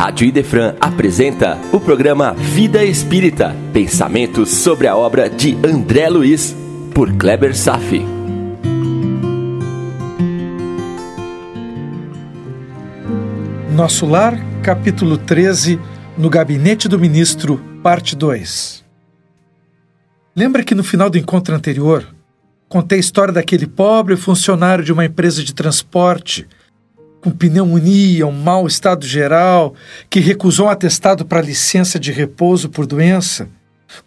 Rádio Idefran apresenta o programa Vida Espírita, pensamentos sobre a obra de André Luiz, por Kleber Safi. Nosso Lar, capítulo 13, no Gabinete do Ministro, parte 2. Lembra que no final do encontro anterior, contei a história daquele pobre funcionário de uma empresa de transporte com pneumonia, um mau estado geral, que recusou um atestado para licença de repouso por doença,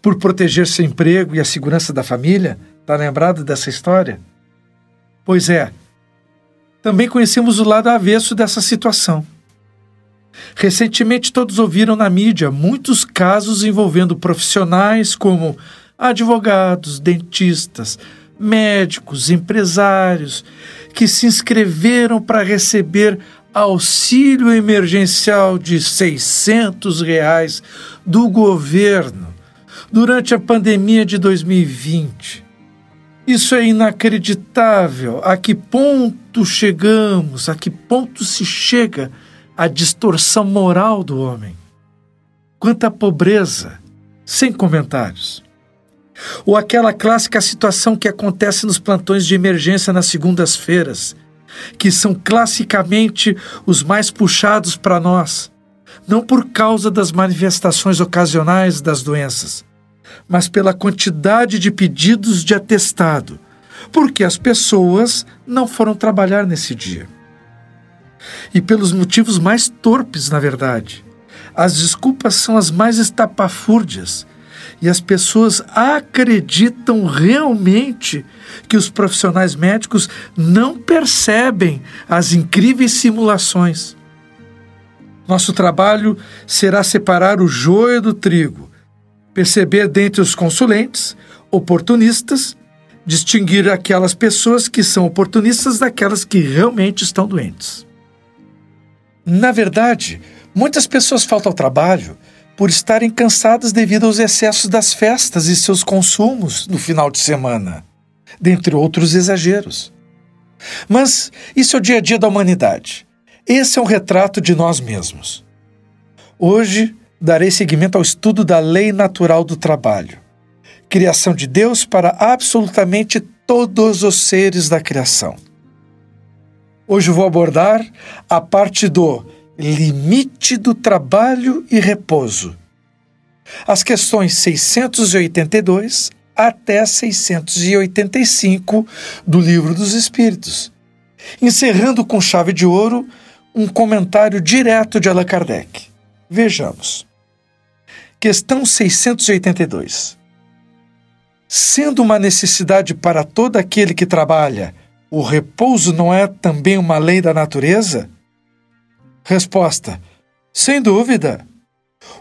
por proteger seu emprego e a segurança da família? Está lembrado dessa história? Pois é. Também conhecemos o lado avesso dessa situação. Recentemente, todos ouviram na mídia muitos casos envolvendo profissionais como advogados, dentistas, médicos, empresários que se inscreveram para receber auxílio emergencial de 600 reais do governo durante a pandemia de 2020. Isso é inacreditável. A que ponto chegamos? A que ponto se chega a distorção moral do homem? Quanta pobreza! Sem comentários. Ou aquela clássica situação que acontece nos plantões de emergência nas segundas-feiras, que são classicamente os mais puxados para nós, não por causa das manifestações ocasionais das doenças, mas pela quantidade de pedidos de atestado, porque as pessoas não foram trabalhar nesse dia. E pelos motivos mais torpes, na verdade. As desculpas são as mais estapafúrdias e as pessoas acreditam realmente que os profissionais médicos não percebem as incríveis simulações. Nosso trabalho será separar o joio do trigo, perceber dentre os consulentes, oportunistas, distinguir aquelas pessoas que são oportunistas daquelas que realmente estão doentes. Na verdade, muitas pessoas faltam ao trabalho por estarem cansadas devido aos excessos das festas e seus consumos no final de semana, dentre outros exageros. Mas isso é o dia a dia da humanidade. Esse é um retrato de nós mesmos. Hoje darei seguimento ao estudo da lei natural do trabalho, criação de Deus para absolutamente todos os seres da criação. Hoje vou abordar a parte do limite do trabalho e repouso. As questões 682 até 685 do Livro dos Espíritos, encerrando com chave de ouro um comentário direto de Allan Kardec. Vejamos. Questão 682. Sendo uma necessidade para todo aquele que trabalha, o repouso não é também uma lei da natureza? Resposta: Sem dúvida.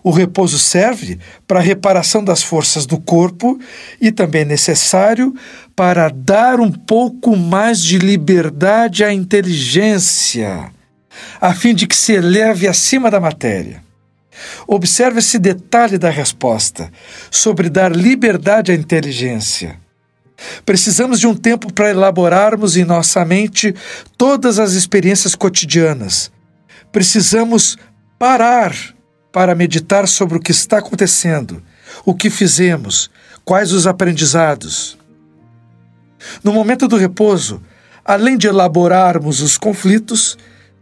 O repouso serve para a reparação das forças do corpo e também é necessário para dar um pouco mais de liberdade à inteligência, a fim de que se eleve acima da matéria. Observe esse detalhe da resposta sobre dar liberdade à inteligência. Precisamos de um tempo para elaborarmos em nossa mente todas as experiências cotidianas, precisamos parar para meditar sobre o que está acontecendo, o que fizemos, quais os aprendizados. No momento do repouso, além de elaborarmos os conflitos,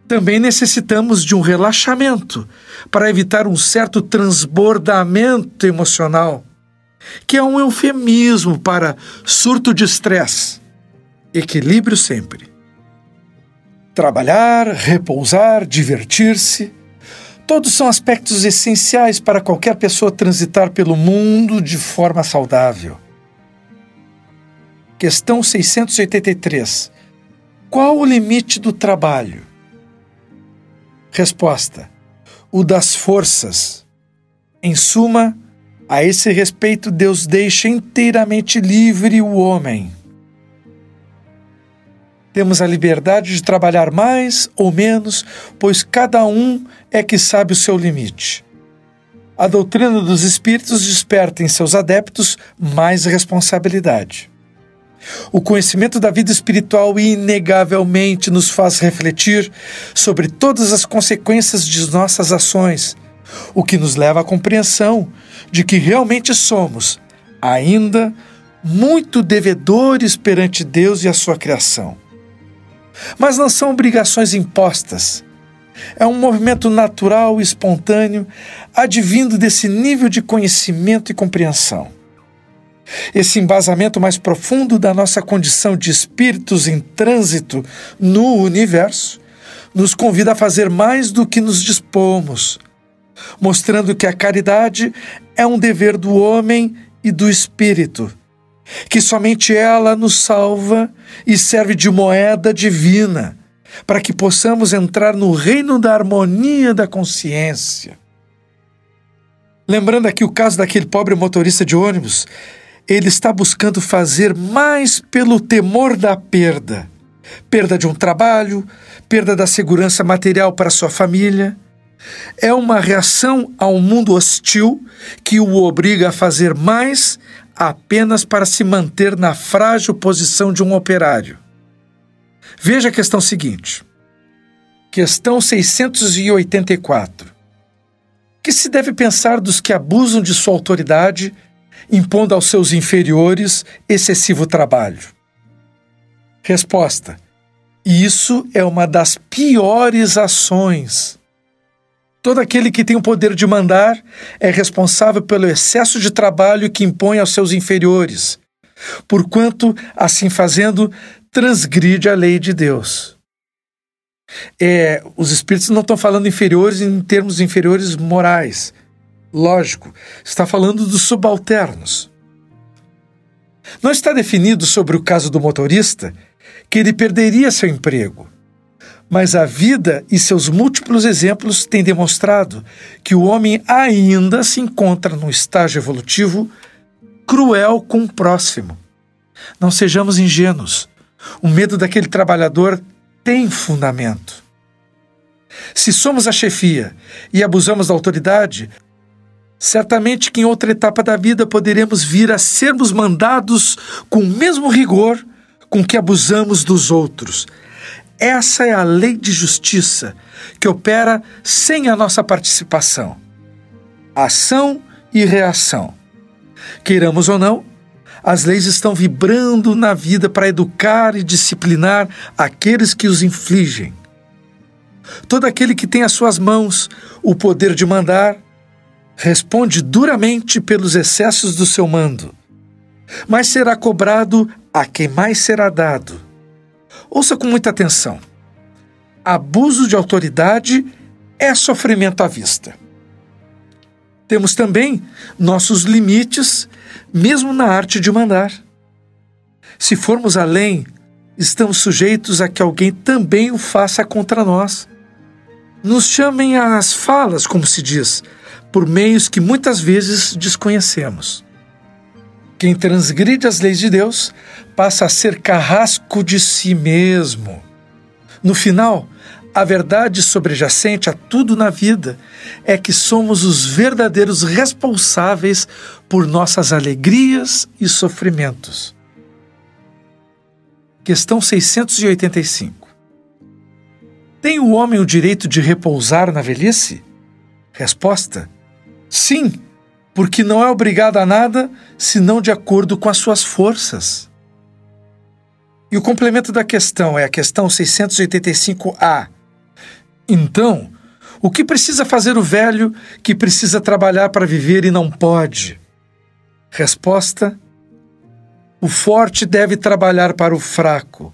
também necessitamos de um relaxamento para evitar um certo transbordamento emocional, que é um eufemismo para surto de estresse. Equilíbrio sempre. Trabalhar, repousar, divertir-se. Todos são aspectos essenciais para qualquer pessoa transitar pelo mundo de forma saudável. Questão 683. Qual o limite do trabalho? Resposta: O das forças. Em suma, a esse respeito, Deus deixa inteiramente livre o homem. Temos a liberdade de trabalhar mais ou menos, pois cada um é que sabe o seu limite. A doutrina dos espíritos desperta em seus adeptos mais responsabilidade. O conhecimento da vida espiritual inegavelmente nos faz refletir sobre todas as consequências de nossas ações, o que nos leva à compreensão de que realmente somos, ainda, muito devedores perante Deus e a sua criação. Mas não são obrigações impostas. É um movimento natural e espontâneo, advindo desse nível de conhecimento e compreensão. Esse embasamento mais profundo da nossa condição de espíritos em trânsito no universo nos convida a fazer mais do que nos dispomos, mostrando que a caridade é um dever do homem e do espírito, que somente ela nos salva e serve de moeda divina para que possamos entrar no reino da harmonia da consciência. Lembrando aqui o caso daquele pobre motorista de ônibus ele está buscando fazer mais pelo temor da perda perda de um trabalho, perda da segurança material para sua família. É uma reação a um mundo hostil que o obriga a fazer mais apenas para se manter na frágil posição de um operário. Veja a questão seguinte. Questão 684. Que se deve pensar dos que abusam de sua autoridade impondo aos seus inferiores excessivo trabalho? Resposta: Isso é uma das piores ações. Todo aquele que tem o poder de mandar é responsável pelo excesso de trabalho que impõe aos seus inferiores, porquanto, assim fazendo, transgride a lei de Deus. É, os espíritos não estão falando inferiores em termos inferiores morais, Lógico, está falando dos subalternos. Não está definido sobre o caso do motorista que ele perderia seu emprego. Mas a vida e seus múltiplos exemplos têm demonstrado que o homem ainda se encontra num estágio evolutivo cruel com o próximo. Não sejamos ingênuos. O medo daquele trabalhador tem fundamento. Se somos a chefia e abusamos da autoridade, Certamente que em outra etapa da vida poderemos vir a sermos mandados com o mesmo rigor com que abusamos dos outros. Essa é a lei de justiça que opera sem a nossa participação. Ação e reação. Queiramos ou não, as leis estão vibrando na vida para educar e disciplinar aqueles que os infligem. Todo aquele que tem às suas mãos o poder de mandar, responde duramente pelos excessos do seu mando, mas será cobrado a quem mais será dado. Ouça com muita atenção. Abuso de autoridade é sofrimento à vista. Temos também nossos limites, mesmo na arte de mandar. Se formos além, estamos sujeitos a que alguém também o faça contra nós. Nos chamem às falas, como se diz, por meios que muitas vezes desconhecemos. Quem transgride as leis de Deus passa a ser carrasco de si mesmo. No final, a verdade sobrejacente a tudo na vida é que somos os verdadeiros responsáveis por nossas alegrias e sofrimentos. Questão 685. Tem o homem o direito de repousar na velhice? Resposta: Sim, porque não é obrigado a nada senão de acordo com as suas forças. E o complemento da questão é a questão 685A. Então, o que precisa fazer o velho que precisa trabalhar para viver e não pode? Resposta: O forte deve trabalhar para o fraco.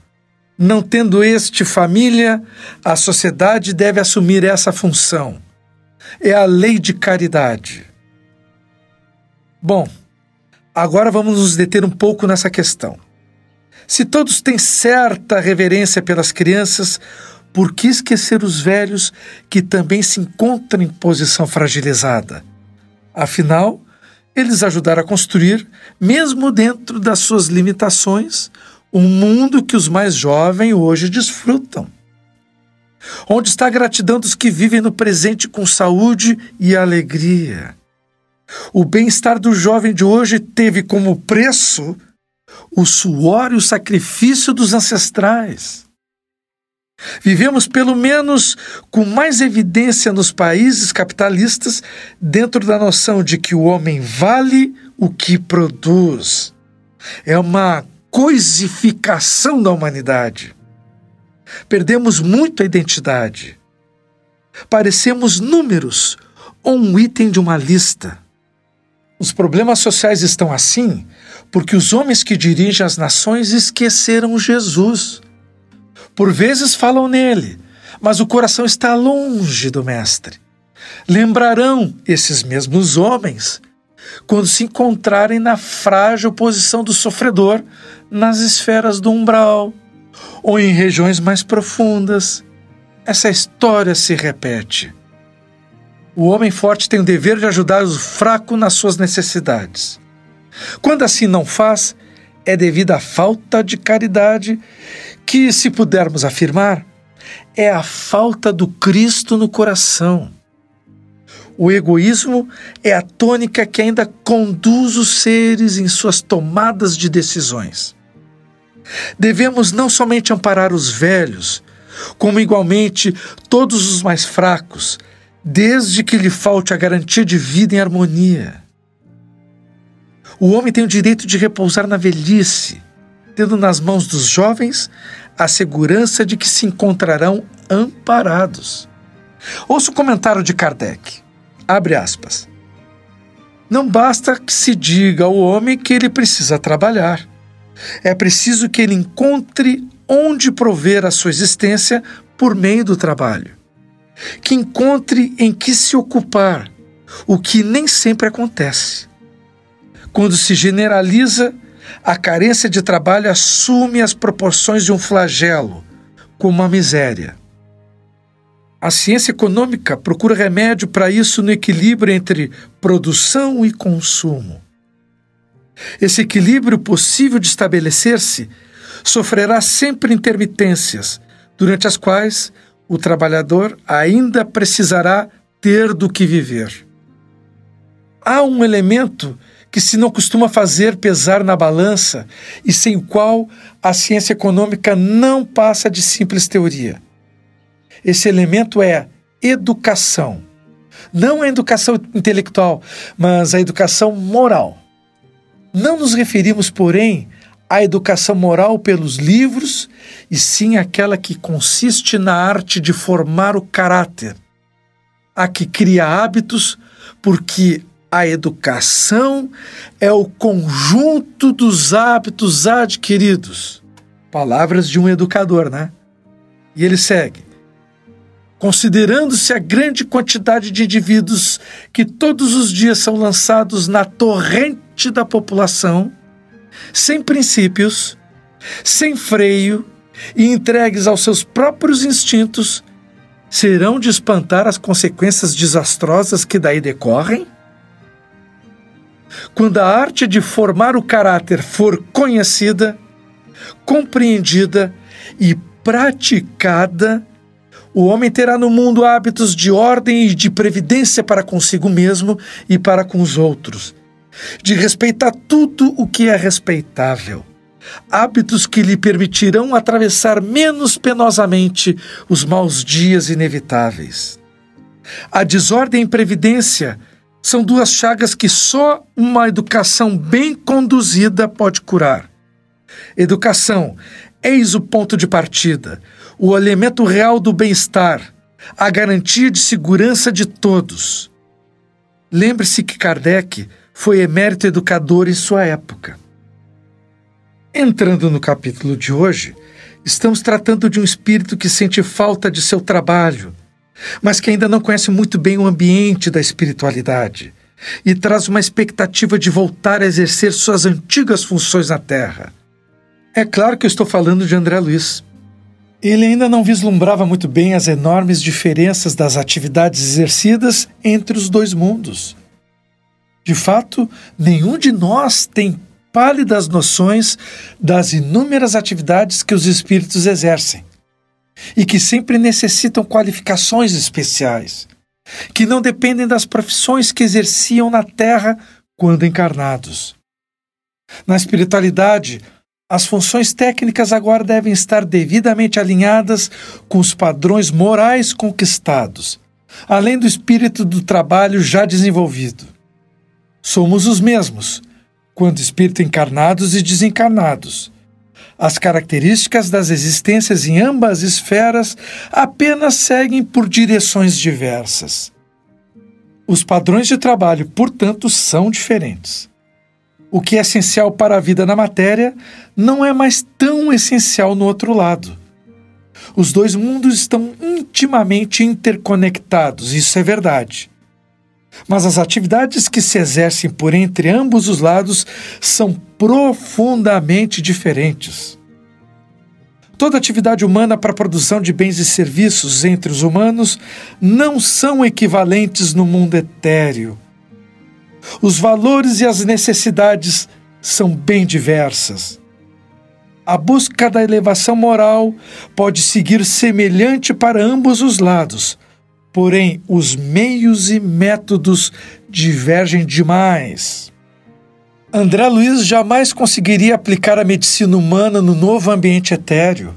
Não tendo este família, a sociedade deve assumir essa função é a lei de caridade. Bom, agora vamos nos deter um pouco nessa questão. Se todos têm certa reverência pelas crianças, por que esquecer os velhos que também se encontram em posição fragilizada? Afinal, eles ajudaram a construir, mesmo dentro das suas limitações, um mundo que os mais jovens hoje desfrutam. Onde está a gratidão dos que vivem no presente com saúde e alegria? O bem-estar do jovem de hoje teve como preço o suor e o sacrifício dos ancestrais. Vivemos, pelo menos com mais evidência nos países capitalistas, dentro da noção de que o homem vale o que produz. É uma coisificação da humanidade. Perdemos muito a identidade. Parecemos números ou um item de uma lista. Os problemas sociais estão assim porque os homens que dirigem as nações esqueceram Jesus. Por vezes falam nele, mas o coração está longe do Mestre. Lembrarão esses mesmos homens quando se encontrarem na frágil posição do sofredor nas esferas do umbral ou em regiões mais profundas. Essa história se repete. O homem forte tem o dever de ajudar o fraco nas suas necessidades. Quando assim não faz, é devido à falta de caridade, que, se pudermos afirmar, é a falta do Cristo no coração. O egoísmo é a tônica que ainda conduz os seres em suas tomadas de decisões. Devemos não somente amparar os velhos, como igualmente todos os mais fracos, desde que lhe falte a garantia de vida em harmonia. O homem tem o direito de repousar na velhice, tendo nas mãos dos jovens a segurança de que se encontrarão amparados. Ouça o comentário de Kardec. Abre aspas. Não basta que se diga ao homem que ele precisa trabalhar. É preciso que ele encontre onde prover a sua existência por meio do trabalho. Que encontre em que se ocupar, o que nem sempre acontece. Quando se generaliza, a carência de trabalho assume as proporções de um flagelo, como a miséria. A ciência econômica procura remédio para isso no equilíbrio entre produção e consumo. Esse equilíbrio possível de estabelecer-se sofrerá sempre intermitências, durante as quais o trabalhador ainda precisará ter do que viver. Há um elemento que se não costuma fazer pesar na balança e sem o qual a ciência econômica não passa de simples teoria esse elemento é educação. Não a educação intelectual, mas a educação moral. Não nos referimos, porém, à educação moral pelos livros, e sim aquela que consiste na arte de formar o caráter, a que cria hábitos, porque a educação é o conjunto dos hábitos adquiridos. Palavras de um educador, né? E ele segue: considerando-se a grande quantidade de indivíduos que todos os dias são lançados na torrente da população, sem princípios, sem freio e entregues aos seus próprios instintos, serão de espantar as consequências desastrosas que daí decorrem? Quando a arte de formar o caráter for conhecida, compreendida e praticada, o homem terá no mundo hábitos de ordem e de previdência para consigo mesmo e para com os outros, de respeitar tudo o que é respeitável. Hábitos que lhe permitirão atravessar menos penosamente os maus dias inevitáveis. A desordem e previdência são duas chagas que só uma educação bem conduzida pode curar. Educação, eis o ponto de partida o elemento real do bem-estar, a garantia de segurança de todos. Lembre-se que Kardec foi emérito educador em sua época. Entrando no capítulo de hoje, estamos tratando de um espírito que sente falta de seu trabalho, mas que ainda não conhece muito bem o ambiente da espiritualidade e traz uma expectativa de voltar a exercer suas antigas funções na Terra. É claro que eu estou falando de André Luiz. Ele ainda não vislumbrava muito bem as enormes diferenças das atividades exercidas entre os dois mundos. De fato, nenhum de nós tem pálidas noções das inúmeras atividades que os espíritos exercem e que sempre necessitam qualificações especiais, que não dependem das profissões que exerciam na Terra quando encarnados. Na espiritualidade, As funções técnicas agora devem estar devidamente alinhadas com os padrões morais conquistados, além do espírito do trabalho já desenvolvido. Somos os mesmos, quanto espírito encarnados e desencarnados. As características das existências em ambas esferas apenas seguem por direções diversas. Os padrões de trabalho, portanto, são diferentes. O que é essencial para a vida na matéria não é mais tão essencial no outro lado. Os dois mundos estão intimamente interconectados, isso é verdade. Mas as atividades que se exercem por entre ambos os lados são profundamente diferentes. Toda atividade humana para a produção de bens e serviços entre os humanos não são equivalentes no mundo etéreo. Os valores e as necessidades são bem diversas. A busca da elevação moral pode seguir semelhante para ambos os lados, porém os meios e métodos divergem demais. André Luiz jamais conseguiria aplicar a medicina humana no novo ambiente etéreo.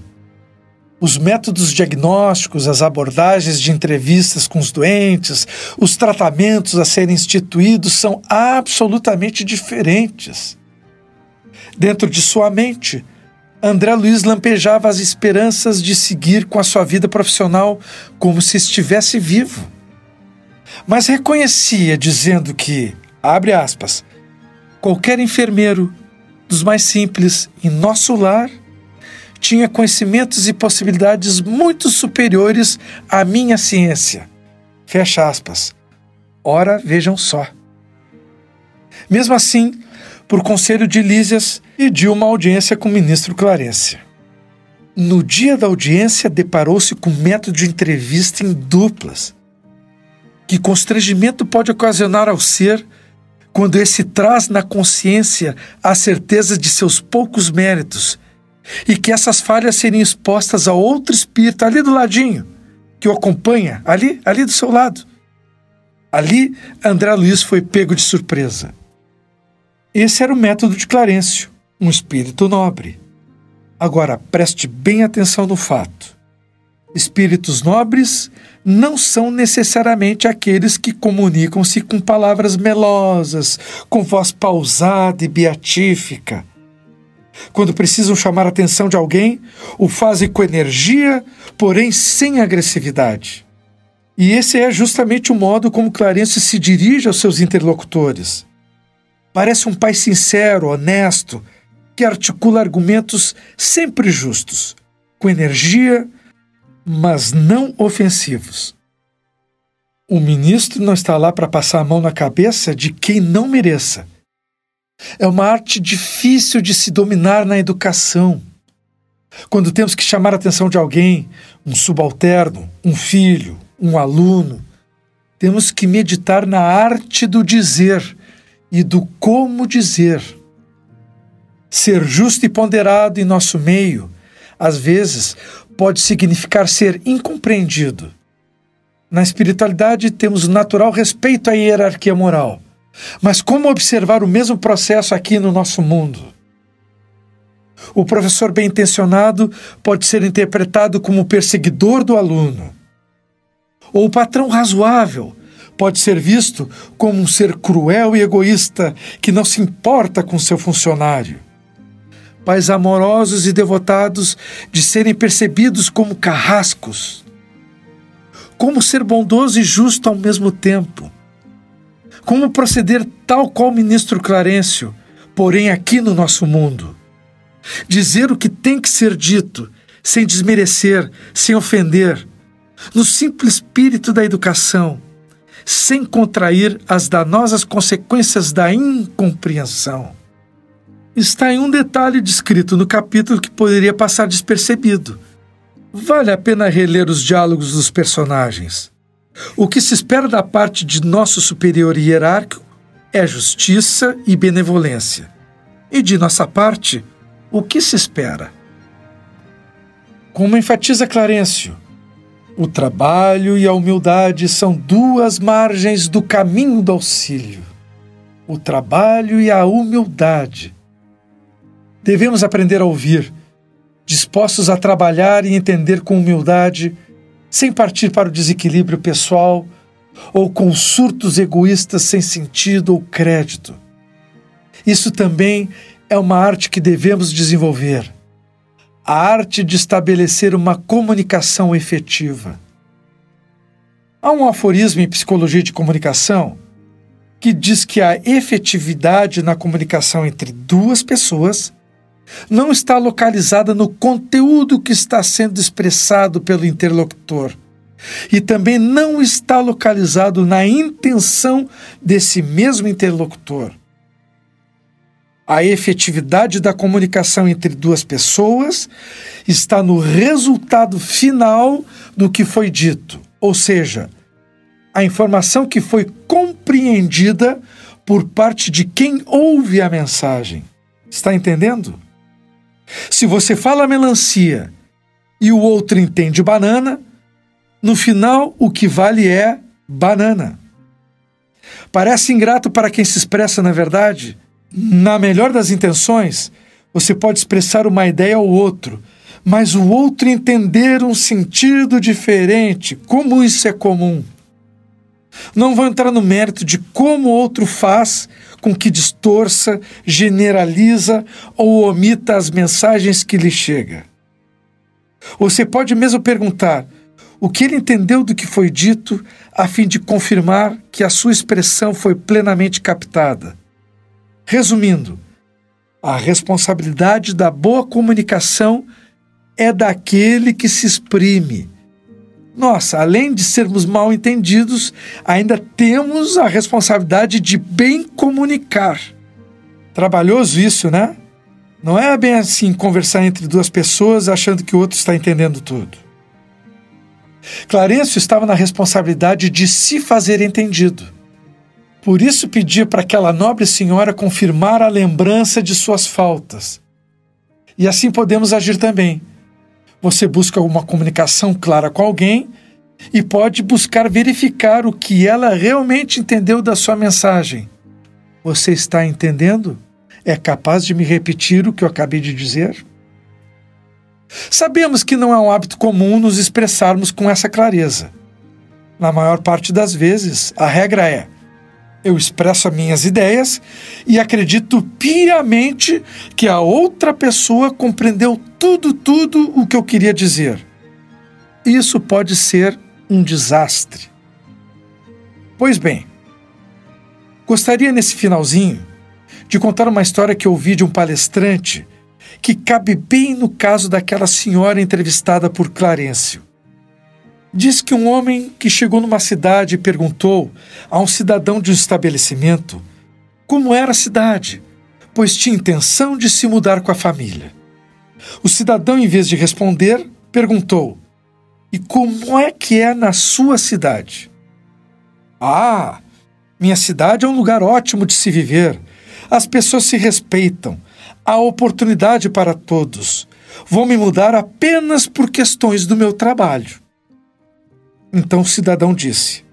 Os métodos diagnósticos, as abordagens de entrevistas com os doentes, os tratamentos a serem instituídos são absolutamente diferentes. Dentro de sua mente, André Luiz lampejava as esperanças de seguir com a sua vida profissional como se estivesse vivo. Mas reconhecia, dizendo que, abre aspas, Qualquer enfermeiro, dos mais simples, em nosso lar, tinha conhecimentos e possibilidades muito superiores à minha ciência. Fecha aspas. Ora, vejam só. Mesmo assim, por conselho de Lísias, pediu uma audiência com o ministro Clarência. No dia da audiência, deparou-se com método de entrevista em duplas. Que constrangimento pode ocasionar ao ser quando esse traz na consciência a certeza de seus poucos méritos e que essas falhas serem expostas a outro espírito ali do ladinho, que o acompanha, ali, ali do seu lado. Ali, André Luiz foi pego de surpresa. Esse era o método de Clarencio, um espírito nobre. Agora, preste bem atenção no fato. Espíritos nobres não são necessariamente aqueles que comunicam-se com palavras melosas, com voz pausada e beatífica. Quando precisam chamar a atenção de alguém, o fazem com energia, porém sem agressividade. E esse é justamente o modo como Clarence se dirige aos seus interlocutores. Parece um pai sincero, honesto, que articula argumentos sempre justos, com energia mas não ofensivos. O ministro não está lá para passar a mão na cabeça de quem não mereça. É uma arte difícil de se dominar na educação. Quando temos que chamar a atenção de alguém, um subalterno, um filho, um aluno, temos que meditar na arte do dizer e do como dizer. Ser justo e ponderado em nosso meio, às vezes, pode significar ser incompreendido. Na espiritualidade, temos natural respeito à hierarquia moral. Mas como observar o mesmo processo aqui no nosso mundo? O professor bem intencionado pode ser interpretado como perseguidor do aluno. Ou o patrão razoável pode ser visto como um ser cruel e egoísta que não se importa com seu funcionário pais amorosos e devotados, de serem percebidos como carrascos. Como ser bondoso e justo ao mesmo tempo. Como proceder tal qual o ministro Clarencio, porém aqui no nosso mundo. Dizer o que tem que ser dito, sem desmerecer, sem ofender, no simples espírito da educação, sem contrair as danosas consequências da incompreensão está em um detalhe descrito no capítulo que poderia passar despercebido. Vale a pena reler os diálogos dos personagens. O que se espera da parte de nosso superior hierárquico é justiça e benevolência. E de nossa parte, o que se espera? Como enfatiza Clarencio, o trabalho e a humildade são duas margens do caminho do auxílio. O trabalho e a humildade Devemos aprender a ouvir, dispostos a trabalhar e entender com humildade, sem partir para o desequilíbrio pessoal ou com surtos egoístas sem sentido ou crédito. Isso também é uma arte que devemos desenvolver a arte de estabelecer uma comunicação efetiva. Há um aforismo em psicologia de comunicação que diz que a efetividade na comunicação entre duas pessoas não está localizada no conteúdo que está sendo expressado pelo interlocutor e também não está localizado na intenção desse mesmo interlocutor. A efetividade da comunicação entre duas pessoas está no resultado final do que foi dito, ou seja, a informação que foi compreendida por parte de quem ouve a mensagem. Está entendendo? Se você fala melancia e o outro entende banana, no final o que vale é banana. Parece ingrato para quem se expressa na verdade, na melhor das intenções, você pode expressar uma ideia ao outro, mas o outro entender um sentido diferente. Como isso é comum? Não vou entrar no mérito de como o outro faz com que distorça, generaliza ou omita as mensagens que lhe chega. Você pode mesmo perguntar o que ele entendeu do que foi dito, a fim de confirmar que a sua expressão foi plenamente captada. Resumindo, a responsabilidade da boa comunicação é daquele que se exprime. Nossa, além de sermos mal entendidos, ainda temos a responsabilidade de bem comunicar. Trabalhoso isso, né? Não é bem assim conversar entre duas pessoas achando que o outro está entendendo tudo. Clarencio estava na responsabilidade de se fazer entendido. Por isso pedia para aquela nobre senhora confirmar a lembrança de suas faltas. E assim podemos agir também. Você busca uma comunicação clara com alguém e pode buscar verificar o que ela realmente entendeu da sua mensagem. Você está entendendo? É capaz de me repetir o que eu acabei de dizer? Sabemos que não é um hábito comum nos expressarmos com essa clareza. Na maior parte das vezes, a regra é: eu expresso as minhas ideias e acredito piamente que a outra pessoa compreendeu tudo, tudo o que eu queria dizer. Isso pode ser um desastre. Pois bem, gostaria nesse finalzinho de contar uma história que ouvi de um palestrante que cabe bem no caso daquela senhora entrevistada por Clarencio. Diz que um homem que chegou numa cidade perguntou a um cidadão de um estabelecimento como era a cidade, pois tinha intenção de se mudar com a família. O cidadão, em vez de responder, perguntou: E como é que é na sua cidade? Ah, minha cidade é um lugar ótimo de se viver. As pessoas se respeitam. Há oportunidade para todos. Vou me mudar apenas por questões do meu trabalho. Então o cidadão disse: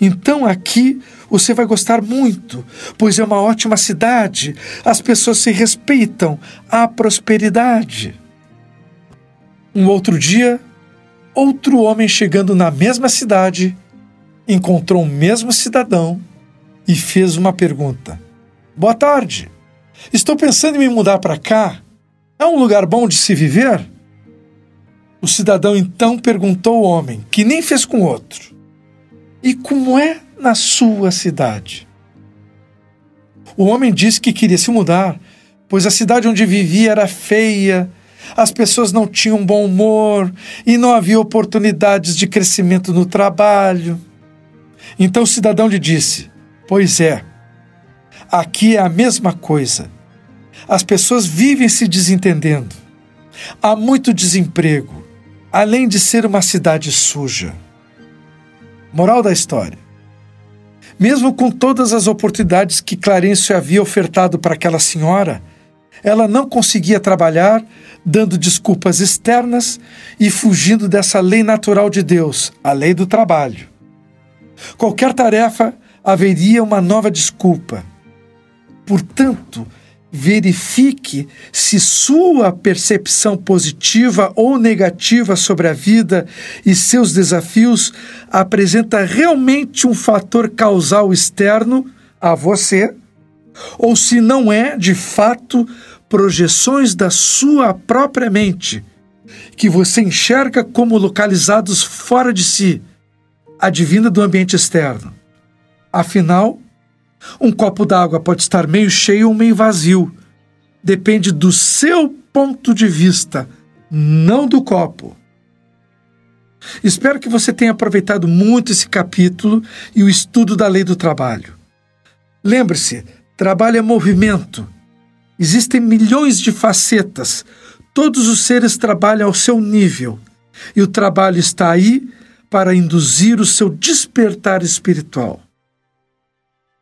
Então aqui você vai gostar muito, pois é uma ótima cidade, as pessoas se respeitam, há prosperidade. Um outro dia, outro homem chegando na mesma cidade encontrou o mesmo cidadão e fez uma pergunta: Boa tarde, estou pensando em me mudar para cá. É um lugar bom de se viver? O cidadão então perguntou ao homem, que nem fez com outro: E como é na sua cidade? O homem disse que queria se mudar, pois a cidade onde vivia era feia, as pessoas não tinham bom humor e não havia oportunidades de crescimento no trabalho. Então o cidadão lhe disse: Pois é, aqui é a mesma coisa. As pessoas vivem se desentendendo. Há muito desemprego além de ser uma cidade suja. Moral da história: mesmo com todas as oportunidades que Clarencio havia ofertado para aquela senhora, ela não conseguia trabalhar, dando desculpas externas e fugindo dessa lei natural de Deus, a lei do trabalho. Qualquer tarefa haveria uma nova desculpa. Portanto, verifique se sua percepção positiva ou negativa sobre a vida e seus desafios apresenta realmente um fator causal externo a você, ou se não é, de fato, projeções da sua própria mente, que você enxerga como localizados fora de si, advinda do ambiente externo. Afinal, um copo d'água pode estar meio cheio ou meio vazio. Depende do seu ponto de vista, não do copo. Espero que você tenha aproveitado muito esse capítulo e o estudo da lei do trabalho. Lembre-se: trabalho é movimento. Existem milhões de facetas. Todos os seres trabalham ao seu nível. E o trabalho está aí para induzir o seu despertar espiritual.